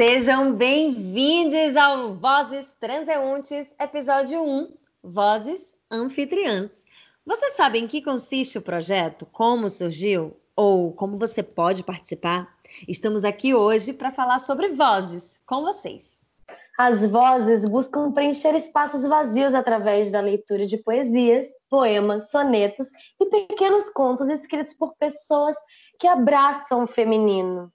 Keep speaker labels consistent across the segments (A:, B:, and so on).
A: Sejam bem-vindos ao Vozes Transeuntes, episódio 1, Vozes Anfitriãs. Vocês sabem em que consiste o projeto, como surgiu ou como você pode participar? Estamos aqui hoje para falar sobre vozes com vocês.
B: As vozes buscam preencher espaços vazios através da leitura de poesias, poemas, sonetos e pequenos contos escritos por pessoas que abraçam o feminino.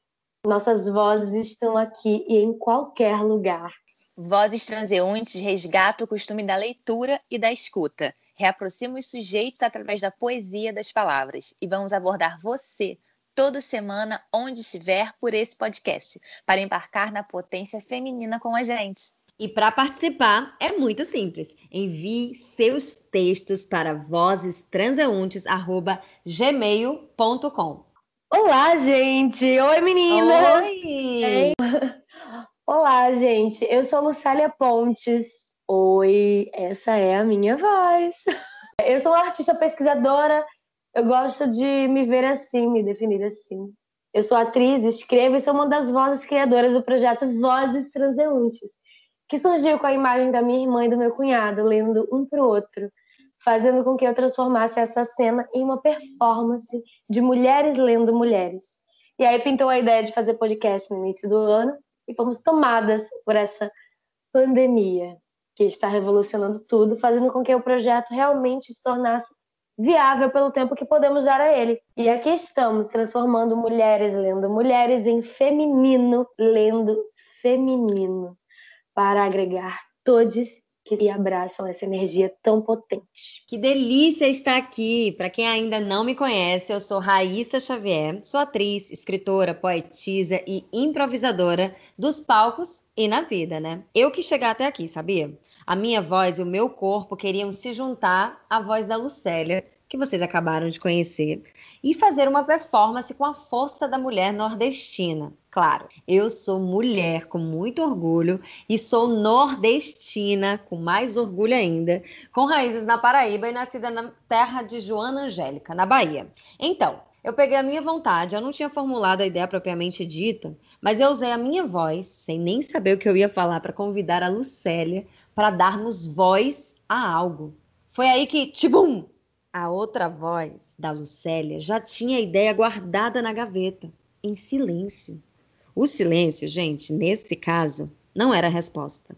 B: Nossas vozes estão aqui e em qualquer lugar.
C: Vozes transeuntes resgatam o costume da leitura e da escuta. Reaproxima os sujeitos através da poesia das palavras. E vamos abordar você toda semana, onde estiver, por esse podcast, para embarcar na potência feminina com a gente.
A: E para participar é muito simples. Envie seus textos para vozestranseuntes@gmail.com.
B: Olá, gente! Oi, meninas!
A: Oi!
B: Olá, gente! Eu sou Lucélia Pontes. Oi, essa é a minha voz. Eu sou uma artista pesquisadora. Eu gosto de me ver assim, me definir assim. Eu sou atriz, escrevo e sou uma das vozes criadoras do projeto Vozes Transeuntes, que surgiu com a imagem da minha irmã e do meu cunhado, lendo um para o outro fazendo com que eu transformasse essa cena em uma performance de mulheres lendo mulheres. E aí pintou a ideia de fazer podcast no início do ano e fomos tomadas por essa pandemia que está revolucionando tudo, fazendo com que o projeto realmente se tornasse viável pelo tempo que podemos dar a ele. E aqui estamos transformando mulheres lendo mulheres em feminino lendo feminino para agregar todos que abraçam essa energia tão potente.
A: Que delícia estar aqui! Para quem ainda não me conhece, eu sou Raíssa Xavier, sou atriz, escritora, poetisa e improvisadora dos palcos e na vida, né? Eu que chegar até aqui, sabia? A minha voz e o meu corpo queriam se juntar à voz da Lucélia, que vocês acabaram de conhecer, e fazer uma performance com a força da mulher nordestina. Claro, eu sou mulher com muito orgulho e sou nordestina com mais orgulho ainda, com raízes na Paraíba e nascida na terra de Joana Angélica, na Bahia. Então, eu peguei a minha vontade, eu não tinha formulado a ideia propriamente dita, mas eu usei a minha voz, sem nem saber o que eu ia falar, para convidar a Lucélia para darmos voz a algo. Foi aí que, tibum, a outra voz da Lucélia já tinha a ideia guardada na gaveta, em silêncio. O silêncio, gente, nesse caso, não era resposta.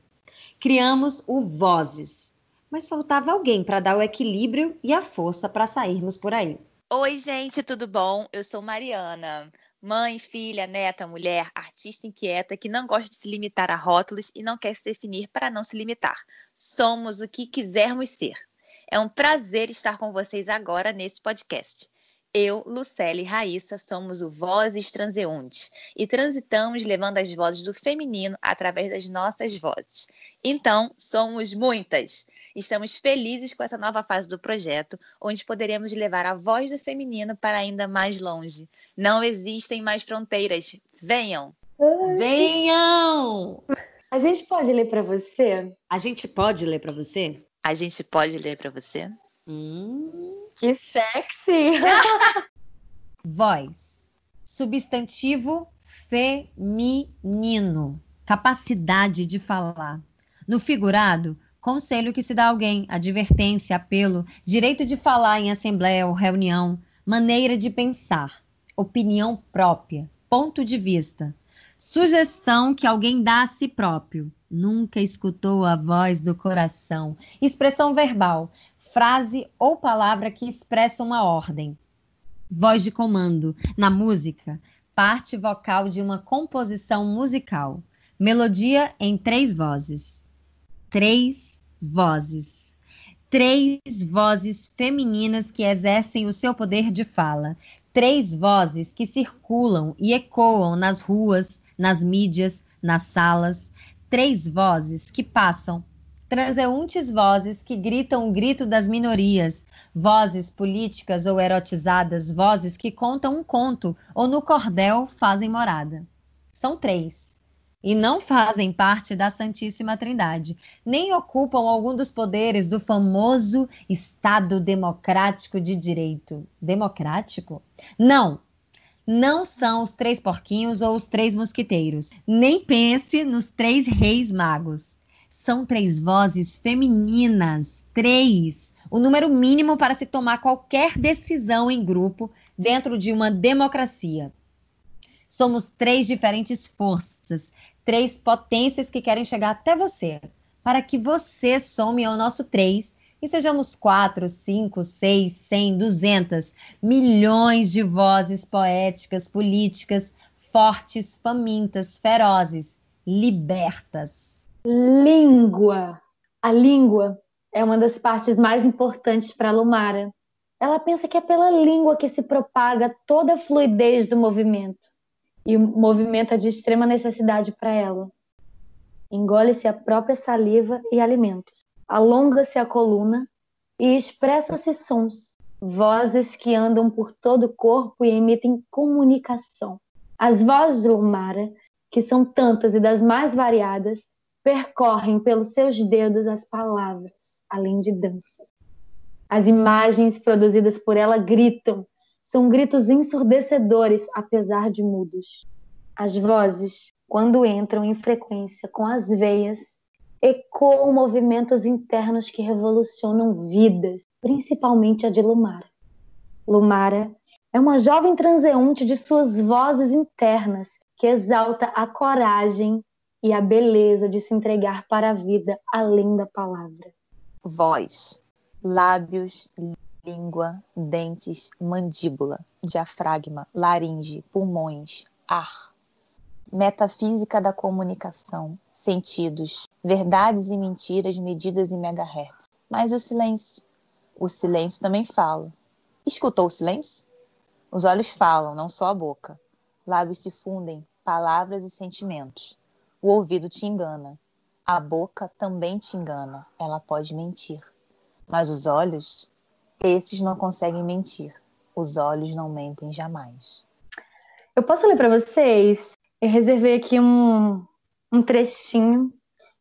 A: Criamos o Vozes, mas faltava alguém para dar o equilíbrio e a força para sairmos por aí.
C: Oi, gente, tudo bom? Eu sou Mariana, mãe, filha, neta, mulher, artista inquieta que não gosta de se limitar a rótulos e não quer se definir para não se limitar. Somos o que quisermos ser. É um prazer estar com vocês agora nesse podcast. Eu, Lucélia e Raíssa somos o Vozes Transeuntes e transitamos levando as vozes do feminino através das nossas vozes. Então, somos muitas. Estamos felizes com essa nova fase do projeto, onde poderemos levar a voz do feminino para ainda mais longe. Não existem mais fronteiras. Venham!
A: Venham!
B: A gente pode ler para você?
A: A gente pode ler para você?
C: A gente pode ler para você?
A: Hum.
B: Que sexy!
A: Voz. Substantivo feminino. Capacidade de falar. No figurado, conselho que se dá a alguém, advertência, apelo, direito de falar em assembleia ou reunião, maneira de pensar, opinião própria, ponto de vista, sugestão que alguém dá a si próprio, nunca escutou a voz do coração. Expressão verbal, frase ou palavra que expressa uma ordem. Voz de comando. Na música, parte vocal de uma composição musical. Melodia em três vozes. Três vozes. Três vozes femininas que exercem o seu poder de fala. Três vozes que circulam e ecoam nas ruas, nas mídias, nas salas três vozes que passam, transeuntes vozes que gritam o grito das minorias, vozes políticas ou erotizadas, vozes que contam um conto ou no cordel fazem morada. São três. E não fazem parte da Santíssima Trindade, nem ocupam algum dos poderes do famoso Estado Democrático de Direito. Democrático? Não, não são os três porquinhos ou os três mosquiteiros. Nem pense nos três reis magos. São três vozes femininas, três, o número mínimo para se tomar qualquer decisão em grupo dentro de uma democracia. Somos três diferentes forças, três potências que querem chegar até você, para que você some ao nosso três e sejamos quatro, cinco, seis, cem, duzentas, milhões de vozes poéticas, políticas, fortes, famintas, ferozes, libertas.
B: Língua. A língua é uma das partes mais importantes para Lumara. Ela pensa que é pela língua que se propaga toda a fluidez do movimento. E o movimento é de extrema necessidade para ela. Engole-se a própria saliva e alimentos alonga-se a coluna e expressa-se sons, vozes que andam por todo o corpo e emitem comunicação. As vozes de Lumara, que são tantas e das mais variadas, percorrem pelos seus dedos as palavras, além de danças. As imagens produzidas por ela gritam, são gritos ensurdecedores, apesar de mudos. As vozes, quando entram em frequência com as veias, ecoam movimentos internos que revolucionam vidas, principalmente a de Lumara. Lumara é uma jovem transeunte de suas vozes internas que exalta a coragem e a beleza de se entregar para a vida além da palavra.
C: Voz, lábios, língua, dentes, mandíbula, diafragma, laringe, pulmões, ar. Metafísica da comunicação, sentidos, verdades e mentiras medidas em megahertz. Mas o silêncio? O silêncio também fala. Escutou o silêncio? Os olhos falam, não só a boca. Lábios se fundem, palavras e sentimentos. O ouvido te engana. A boca também te engana. Ela pode mentir. Mas os olhos, esses não conseguem mentir. Os olhos não mentem jamais.
B: Eu posso ler para vocês? Eu reservei aqui um, um trechinho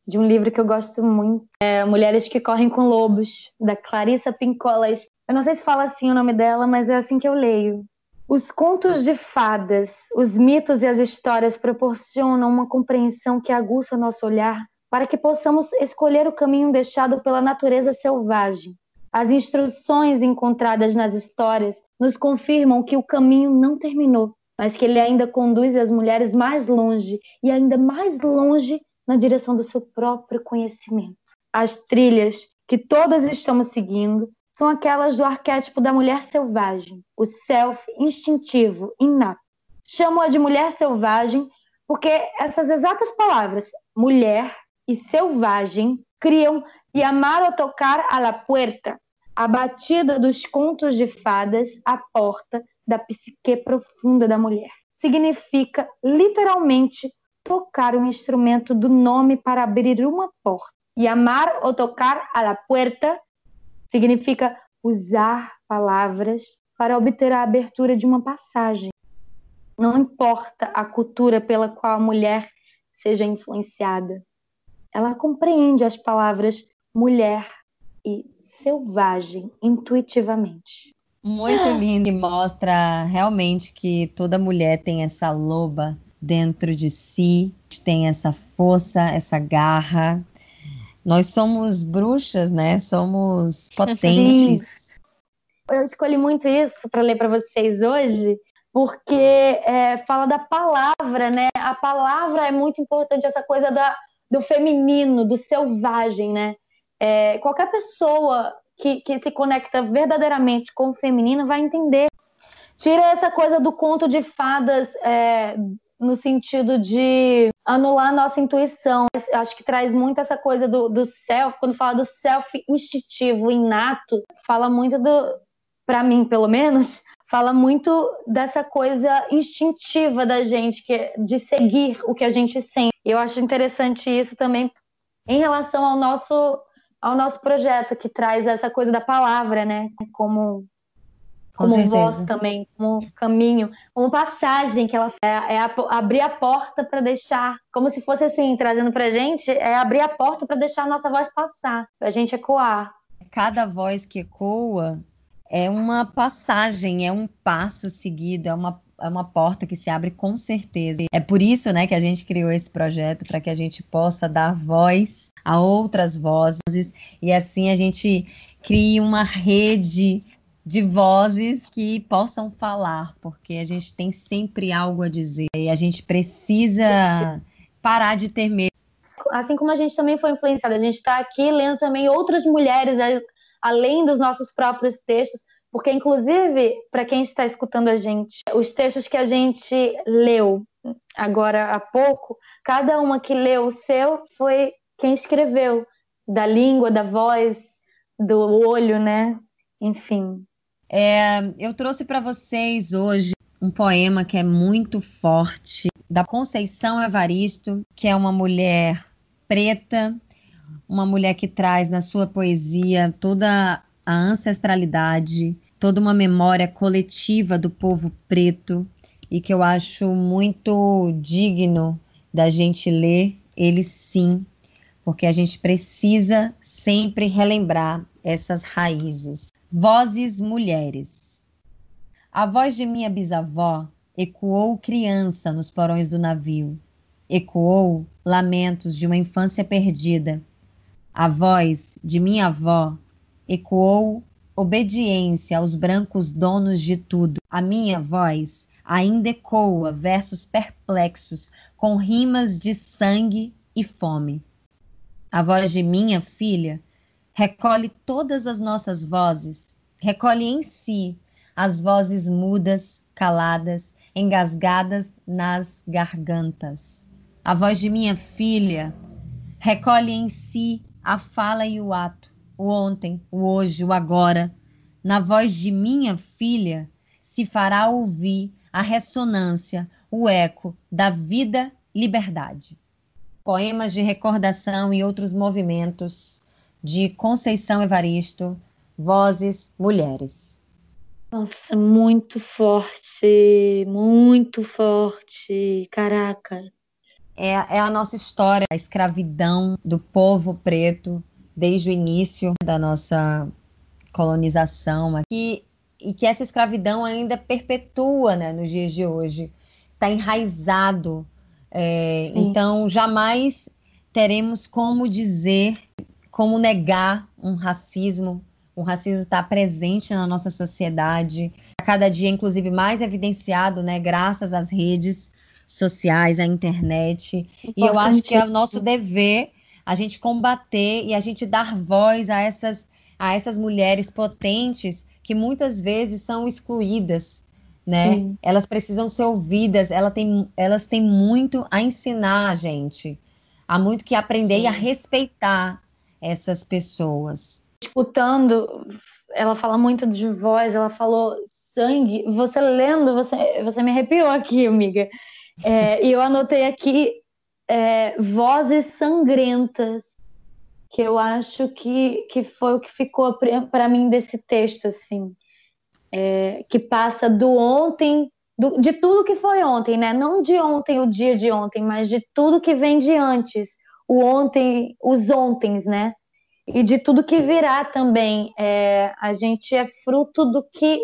B: de um livro que eu gosto muito, é Mulheres que Correm com Lobos, da Clarissa Pinkola. Eu não sei se fala assim o nome dela, mas é assim que eu leio. Os contos de fadas, os mitos e as histórias proporcionam uma compreensão que aguça nosso olhar para que possamos escolher o caminho deixado pela natureza selvagem. As instruções encontradas nas histórias nos confirmam que o caminho não terminou mas que ele ainda conduz as mulheres mais longe e ainda mais longe na direção do seu próprio conhecimento. As trilhas que todas estamos seguindo são aquelas do arquétipo da mulher selvagem, o self instintivo, inato. Chamo-a de mulher selvagem porque essas exatas palavras, mulher e selvagem, criam e amar ou tocar a la puerta, a batida dos contos de fadas à porta da psique profunda da mulher. Significa literalmente tocar um instrumento do nome para abrir uma porta. E amar ou tocar a la puerta significa usar palavras para obter a abertura de uma passagem. Não importa a cultura pela qual a mulher seja influenciada, ela compreende as palavras mulher e selvagem intuitivamente.
A: Muito lindo e mostra realmente que toda mulher tem essa loba dentro de si, tem essa força, essa garra. Nós somos bruxas, né? Somos potentes.
B: Eu escolhi muito isso para ler para vocês hoje, porque é, fala da palavra, né? A palavra é muito importante, essa coisa da, do feminino, do selvagem, né? É, qualquer pessoa que, que se conecta verdadeiramente com o feminino vai entender. Tira essa coisa do conto de fadas é, no sentido de anular a nossa intuição. Acho que traz muito essa coisa do, do self, quando fala do self instintivo, inato, fala muito do, para mim pelo menos, fala muito dessa coisa instintiva da gente, que é de seguir o que a gente sente. Eu acho interessante isso também em relação ao nosso ao nosso projeto, que traz essa coisa da palavra, né? Como, como voz também, como caminho, como passagem que ela é, é a, abrir a porta para deixar, como se fosse assim, trazendo pra gente, é abrir a porta para deixar a nossa voz passar, pra gente ecoar.
A: Cada voz que ecoa é uma passagem, é um passo seguido, é uma, é uma porta que se abre com certeza. É por isso, né, que a gente criou esse projeto para que a gente possa dar voz a outras vozes e assim a gente crie uma rede de vozes que possam falar, porque a gente tem sempre algo a dizer e a gente precisa parar de ter medo.
B: Assim como a gente também foi influenciada, a gente está aqui lendo também outras mulheres, além dos nossos próprios textos, porque, inclusive, para quem está escutando a gente, os textos que a gente leu agora há pouco, cada uma que leu o seu foi quem escreveu, da língua, da voz, do olho, né? Enfim.
A: É, eu trouxe para vocês hoje um poema que é muito forte, da Conceição Evaristo, que é uma mulher preta, uma mulher que traz na sua poesia toda a ancestralidade, toda uma memória coletiva do povo preto e que eu acho muito digno da gente ler ele sim, porque a gente precisa sempre relembrar essas raízes. Vozes mulheres. A voz de minha bisavó ecoou criança nos porões do navio. Ecoou lamentos de uma infância perdida. A voz de minha avó ecoou obediência aos brancos donos de tudo. A minha voz ainda ecoa versos perplexos com rimas de sangue e fome. A voz de minha filha recolhe todas as nossas vozes, recolhe em si as vozes mudas, caladas, engasgadas nas gargantas. A voz de minha filha recolhe em si a fala e o ato, o ontem, o hoje, o agora. Na voz de minha filha se fará ouvir a ressonância, o eco da vida liberdade. Poemas de recordação e outros movimentos de Conceição Evaristo, Vozes Mulheres.
B: Nossa, muito forte, muito forte, caraca.
A: É, é a nossa história, a escravidão do povo preto desde o início da nossa colonização aqui e que essa escravidão ainda perpetua né, nos dias de hoje, está enraizado. É, então, jamais teremos como dizer como negar um racismo. O racismo está presente na nossa sociedade, a cada dia, inclusive, mais evidenciado, né, graças às redes sociais, à internet. E eu acho que é o nosso dever a gente combater e a gente dar voz a essas, a essas mulheres potentes que muitas vezes são excluídas, né? Sim. Elas precisam ser ouvidas, ela tem, elas têm muito a ensinar a gente, há muito que aprender Sim. e a respeitar essas pessoas.
B: Escutando, ela fala muito de voz, ela falou sangue. Você lendo, você, você me arrepiou aqui, amiga. É, e eu anotei aqui é, vozes sangrentas, que eu acho que, que foi o que ficou para mim desse texto, assim, é, que passa do ontem, do, de tudo que foi ontem, né? Não de ontem, o dia de ontem, mas de tudo que vem de antes o ontem, os ontens, né? E de tudo que virá também. É, a gente é fruto do que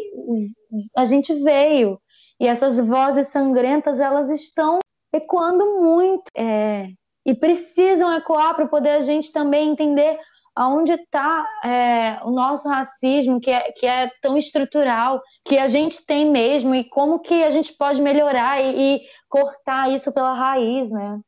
B: a gente veio. E essas vozes sangrentas, elas estão ecoando muito. É, e precisam ecoar para poder a gente também entender aonde está é, o nosso racismo, que é, que é tão estrutural, que a gente tem mesmo, e como que a gente pode melhorar e, e cortar isso pela raiz, né?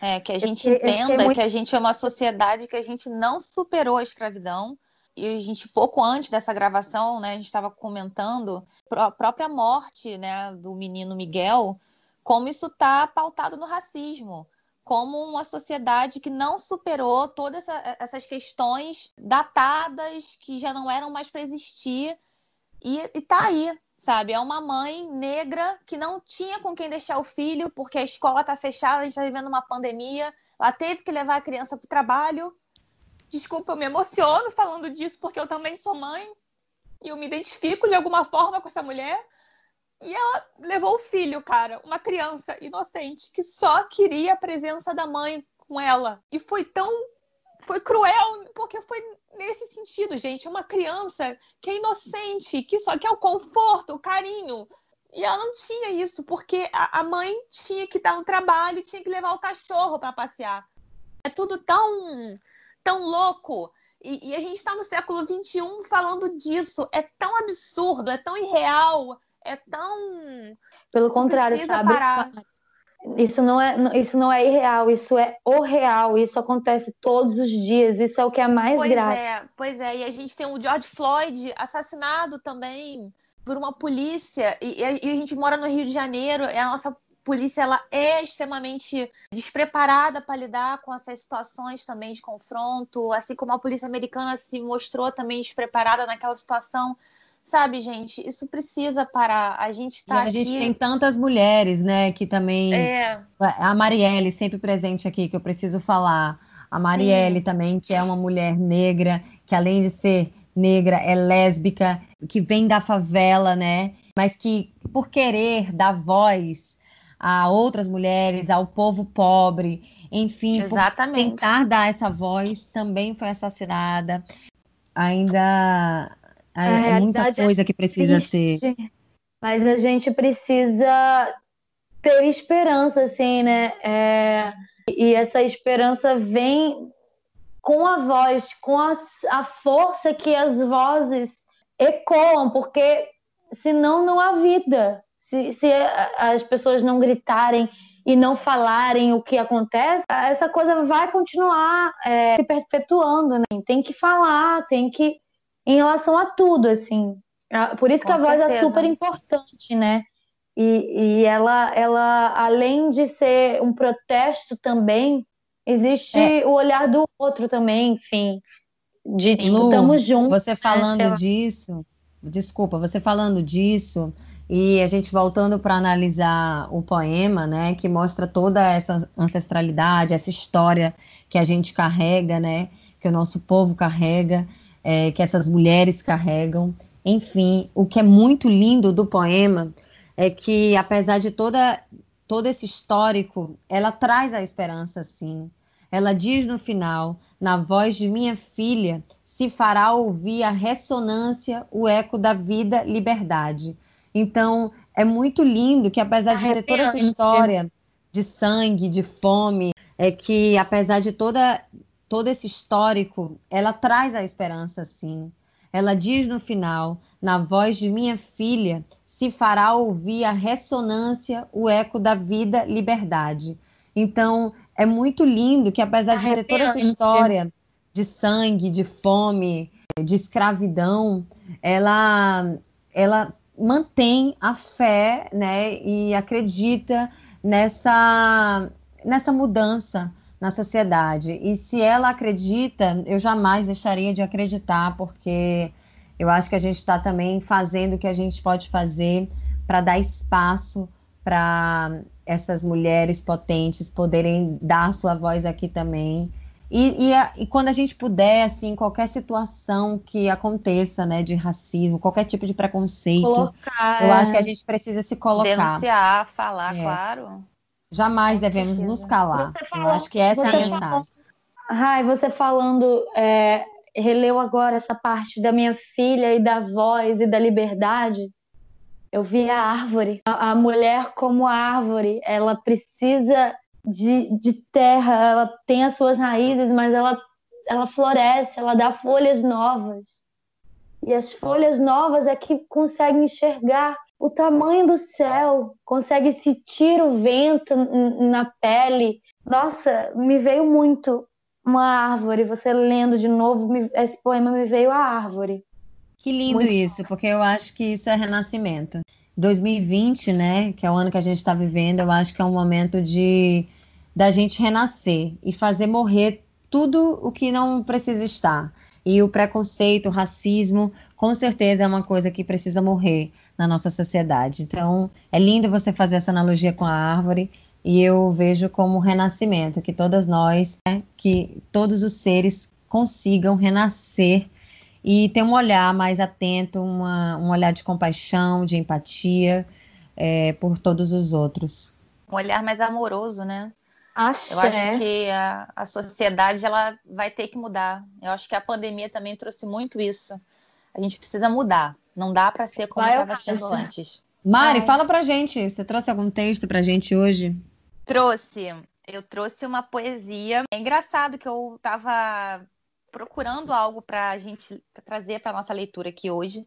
C: É, que a gente entenda muito... que a gente é uma sociedade que a gente não superou a escravidão. E a gente, pouco antes dessa gravação, né, a gente estava comentando a própria morte né, do menino Miguel, como isso está pautado no racismo, como uma sociedade que não superou todas essa, essas questões datadas que já não eram mais para existir. E está aí, sabe? É uma mãe negra que não tinha com quem deixar o filho, porque a escola está fechada, a gente está vivendo uma pandemia. Ela teve que levar a criança para o trabalho. Desculpa, eu me emociono falando disso, porque eu também sou mãe e eu me identifico de alguma forma com essa mulher. E ela levou o filho, cara, uma criança inocente que só queria a presença da mãe com ela. E foi tão foi cruel, porque foi nesse sentido, gente. É uma criança que é inocente, que só quer o conforto, o carinho. E ela não tinha isso, porque a, mãe tinha que estar no trabalho, tinha que levar o cachorro para passear. É tudo tão, tão louco. E, e a gente está no século XXI falando disso. É tão absurdo, é tão irreal, é tão.
B: Pelo contrário, sabe? Parar. Isso não, é, isso não é irreal, isso é o real, isso acontece todos os dias, isso é o que é mais
C: pois
B: grave.
C: É, pois é, e a gente tem o George Floyd assassinado também por uma polícia, e, e a gente mora no Rio de Janeiro, e a nossa polícia ela é extremamente despreparada para lidar com essas situações também de confronto, assim como a polícia americana se mostrou também despreparada naquela situação. Sabe, gente, isso precisa parar. A gente está
A: A gente tem tantas mulheres, né, que também. É... A Marielle, sempre presente aqui, que eu preciso falar. A Marielle Sim. também, que é uma mulher negra, que além de ser negra, é lésbica, que vem da favela, né? Mas que, por querer dar voz a outras mulheres, ao povo pobre, enfim, Exatamente. por tentar dar essa voz, também foi assassinada. Ainda é, muita é coisa que precisa ser.
B: Mas a gente precisa ter esperança, assim, né? É, e essa esperança vem com a voz, com a, a força que as vozes ecoam, porque senão não há vida. Se, se as pessoas não gritarem e não falarem o que acontece, essa coisa vai continuar é, se perpetuando, né? Tem que falar, tem que em relação a tudo, assim. Por isso que Com a voz é super importante, né? E, e ela, ela, além de ser um protesto também, existe é. o olhar do outro também, enfim. De tipo, Lu, estamos juntos.
A: Você né? falando né? disso, desculpa, você falando disso, e a gente voltando para analisar o poema, né, que mostra toda essa ancestralidade, essa história que a gente carrega, né, que o nosso povo carrega é, que essas mulheres carregam. Enfim, o que é muito lindo do poema é que, apesar de toda, todo esse histórico, ela traz a esperança, sim. Ela diz no final: na voz de minha filha se fará ouvir a ressonância, o eco da vida, liberdade. Então, é muito lindo que, apesar de ter toda essa história de sangue, de fome, é que, apesar de toda todo esse histórico, ela traz a esperança, sim. Ela diz no final: na voz de minha filha se fará ouvir a ressonância, o eco da vida, liberdade. Então, é muito lindo que, apesar de ter toda essa história de sangue, de fome, de escravidão, ela, ela mantém a fé né, e acredita nessa, nessa mudança na sociedade. E se ela acredita, eu jamais deixaria de acreditar, porque eu acho que a gente está também fazendo o que a gente pode fazer para dar espaço para essas mulheres potentes poderem dar sua voz aqui também. E, e, e, quando a gente puder, assim, qualquer situação que aconteça, né, de racismo, qualquer tipo de preconceito, colocar, eu acho que a é. gente precisa se colocar.
C: Denunciar, falar, é. claro.
A: Jamais devemos nos calar. Falou, Eu acho que essa é a mensagem. Falou,
B: Rai, você falando, é, releu agora essa parte da minha filha e da voz e da liberdade. Eu vi a árvore. A, a mulher como árvore, ela precisa de, de terra, ela tem as suas raízes, mas ela, ela floresce, ela dá folhas novas. E as folhas novas é que conseguem enxergar o tamanho do céu, consegue sentir o vento na pele. Nossa, me veio muito uma árvore. Você lendo de novo, esse poema me veio a árvore.
A: Que lindo muito isso, porque eu acho que isso é renascimento. 2020, né, que é o ano que a gente está vivendo, eu acho que é um momento de da gente renascer e fazer morrer tudo o que não precisa estar. E o preconceito, o racismo, com certeza é uma coisa que precisa morrer na nossa sociedade. Então, é lindo você fazer essa analogia com a árvore e eu vejo como renascimento, que todas nós, né, que todos os seres consigam renascer e ter um olhar mais atento, uma, um olhar de compaixão, de empatia é, por todos os outros.
C: Um olhar mais amoroso, né? Acho, eu acho é. que a, a sociedade ela vai ter que mudar. Eu acho que a pandemia também trouxe muito isso. A gente precisa mudar. Não dá para ser como estava sendo antes.
A: Mari, Ai. fala pra gente. Você trouxe algum texto pra gente hoje?
C: Trouxe. Eu trouxe uma poesia. É engraçado que eu tava procurando algo pra gente trazer pra nossa leitura aqui hoje.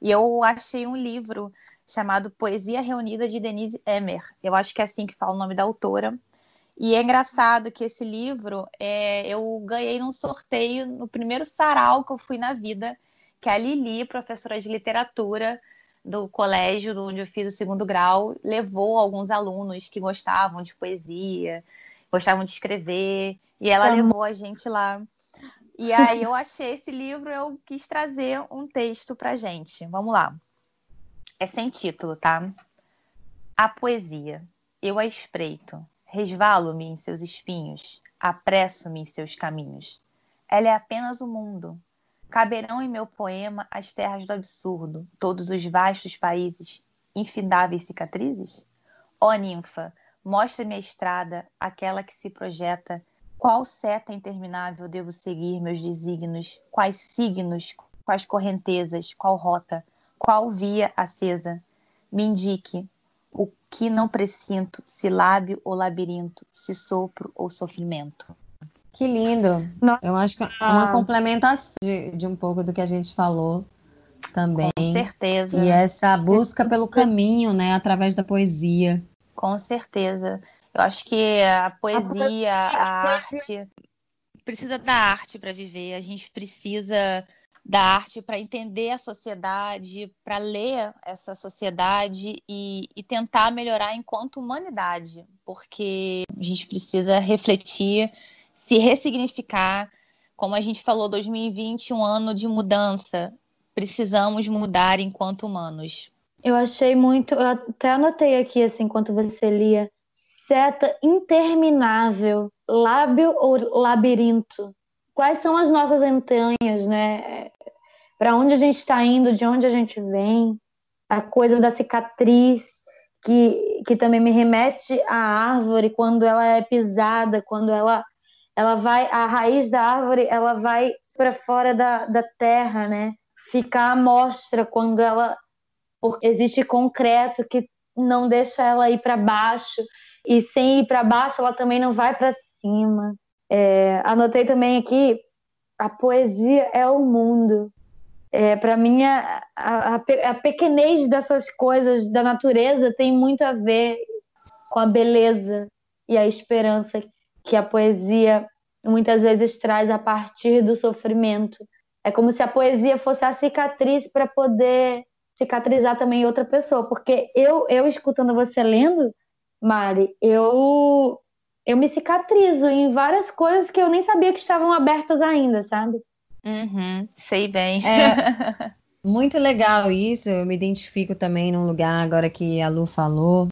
C: E eu achei um livro chamado Poesia Reunida de Denise Emmer. Eu acho que é assim que fala o nome da autora. E é engraçado que esse livro é, eu ganhei num sorteio no primeiro sarau que eu fui na vida, que a Lili, professora de literatura do colégio onde eu fiz o segundo grau, levou alguns alunos que gostavam de poesia, gostavam de escrever, e ela levou a gente lá. E aí eu achei esse livro, eu quis trazer um texto pra gente. Vamos lá. É sem título, tá? A poesia. Eu a espreito Resvalo-me em seus espinhos, apresso-me em seus caminhos. Ela é apenas o mundo. Caberão em meu poema as terras do absurdo, todos os vastos países, infindáveis cicatrizes? Ó ninfa, mostra-me a estrada, aquela que se projeta. Qual seta interminável devo seguir meus desígnios? Quais signos, quais correntezas, qual rota, qual via acesa? Me indique, o que não presinto, se lábio ou labirinto, se sopro ou sofrimento.
A: Que lindo. Nossa. Eu acho que é uma complementação de, de, um pouco do que a gente falou também.
C: Com certeza.
A: E essa busca pelo caminho, né, através da poesia.
C: Com certeza. Eu acho que a poesia, a arte, precisa da arte para viver. A gente precisa da arte para entender a sociedade, para ler essa sociedade e, e, tentar melhorar enquanto humanidade, porque a gente precisa refletir, se ressignificar. Como a gente falou, 2020 um ano de mudança. Precisamos mudar enquanto humanos.
B: Eu achei muito, eu até anotei aqui assim enquanto você lia, seta interminável, lábio ou labirinto quais são as nossas entranhas, né? Para onde a gente está indo, de onde a gente vem, a coisa da cicatriz, que, que também me remete à árvore quando ela é pisada, quando ela, ela vai, a raiz da árvore, ela vai para fora da, da terra, né? Ficar à mostra quando ela. Porque existe concreto que não deixa ela ir para baixo, e sem ir para baixo, ela também não vai para cima. É, anotei também aqui, a poesia é o mundo. É, Para mim, a, a, a pequenez dessas coisas da natureza tem muito a ver com a beleza e a esperança que a poesia muitas vezes traz a partir do sofrimento. É como se a poesia fosse a cicatriz para poder cicatrizar também outra pessoa. Porque eu, eu escutando você lendo, Mari, eu eu me cicatrizo em várias coisas que eu nem sabia que estavam abertas ainda, sabe?
C: Uhum, sei bem.
A: É, muito legal isso. Eu me identifico também num lugar agora que a Lu falou.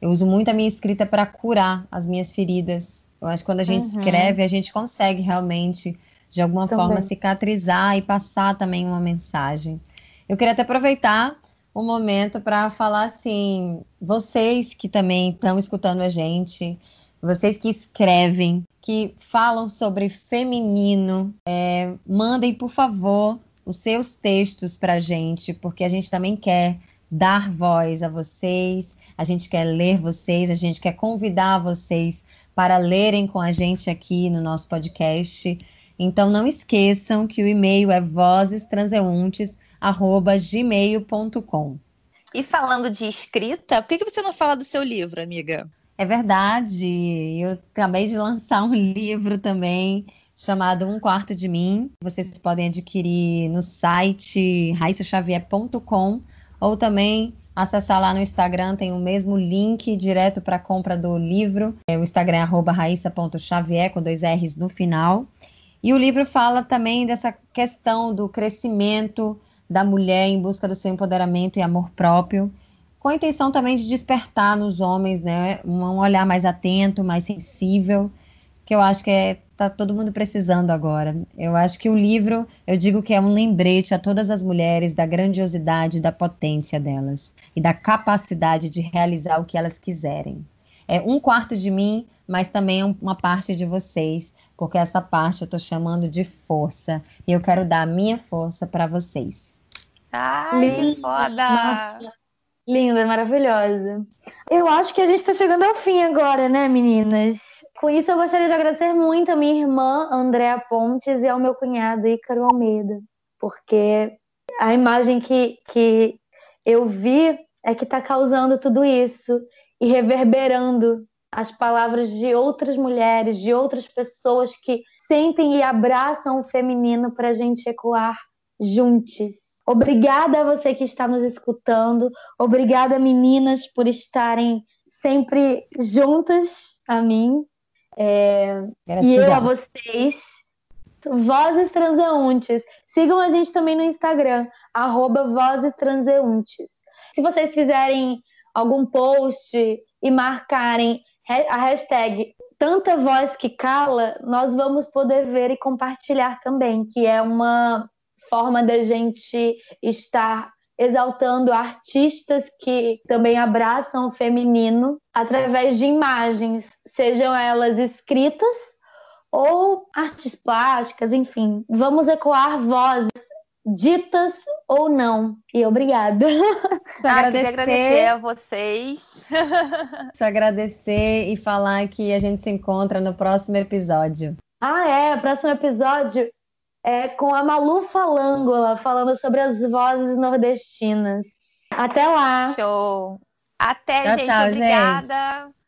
A: Eu uso muito a minha escrita para curar as minhas feridas. Eu acho que quando a gente uhum. escreve, a gente consegue realmente, de alguma também. forma, cicatrizar e passar também uma mensagem. Eu queria até aproveitar o momento para falar assim, vocês que também estão escutando a gente, vocês que escrevem, que falam sobre feminino, é, mandem, por favor, os seus textos para a gente, porque a gente também quer dar voz a vocês, a gente quer ler vocês, a gente quer convidar vocês para lerem com a gente aqui no nosso podcast. Então não esqueçam que o e-mail é vozestranseuntes@gmail.com.
C: E falando de escrita, por que você não fala do seu livro, amiga?
A: É verdade. Eu acabei de lançar um livro também chamado Um Quarto de Mim. Vocês podem adquirir no site raissaxavier.com ou também acessar lá no Instagram, tem o mesmo link direto para compra do livro. É, o Instagram é raissa.xavier, com dois R's no final. E o livro fala também dessa questão do crescimento da mulher em busca do seu empoderamento e amor próprio com a intenção também de despertar nos homens, né, um olhar mais atento, mais sensível, que eu acho que é, tá todo mundo precisando agora. Eu acho que o livro, eu digo que é um lembrete a todas as mulheres da grandiosidade, da potência delas e da capacidade de realizar o que elas quiserem. É um quarto de mim, mas também é uma parte de vocês, porque essa parte eu estou chamando de força e eu quero dar a minha força para vocês.
C: Ai, que foda!
B: Linda, maravilhosa. Eu acho que a gente está chegando ao fim agora, né, meninas? Com isso, eu gostaria de agradecer muito a minha irmã, Andréa Pontes, e ao meu cunhado, Ícaro Almeida, porque a imagem que, que eu vi é que está causando tudo isso e reverberando as palavras de outras mulheres, de outras pessoas que sentem e abraçam o feminino para a gente ecoar juntos. Obrigada a você que está nos escutando. Obrigada, meninas, por estarem sempre juntas a mim. É... e eu a vocês. Vozes Transeuntes. Sigam a gente também no Instagram, arroba Vozes Transeuntes. Se vocês fizerem algum post e marcarem a hashtag Tanta Voz que Cala, nós vamos poder ver e compartilhar também, que é uma forma da gente estar exaltando artistas que também abraçam o feminino através de imagens, sejam elas escritas ou artes plásticas, enfim. Vamos ecoar vozes ditas ou não. E obrigada.
C: Ah, agradecer, agradecer a vocês.
A: Só agradecer e falar que a gente se encontra no próximo episódio.
B: Ah, é, o próximo episódio é com a Malu Falângola, falando sobre as vozes nordestinas. Até lá.
C: Show. Até, tchau, gente. Tchau, Obrigada. Gente.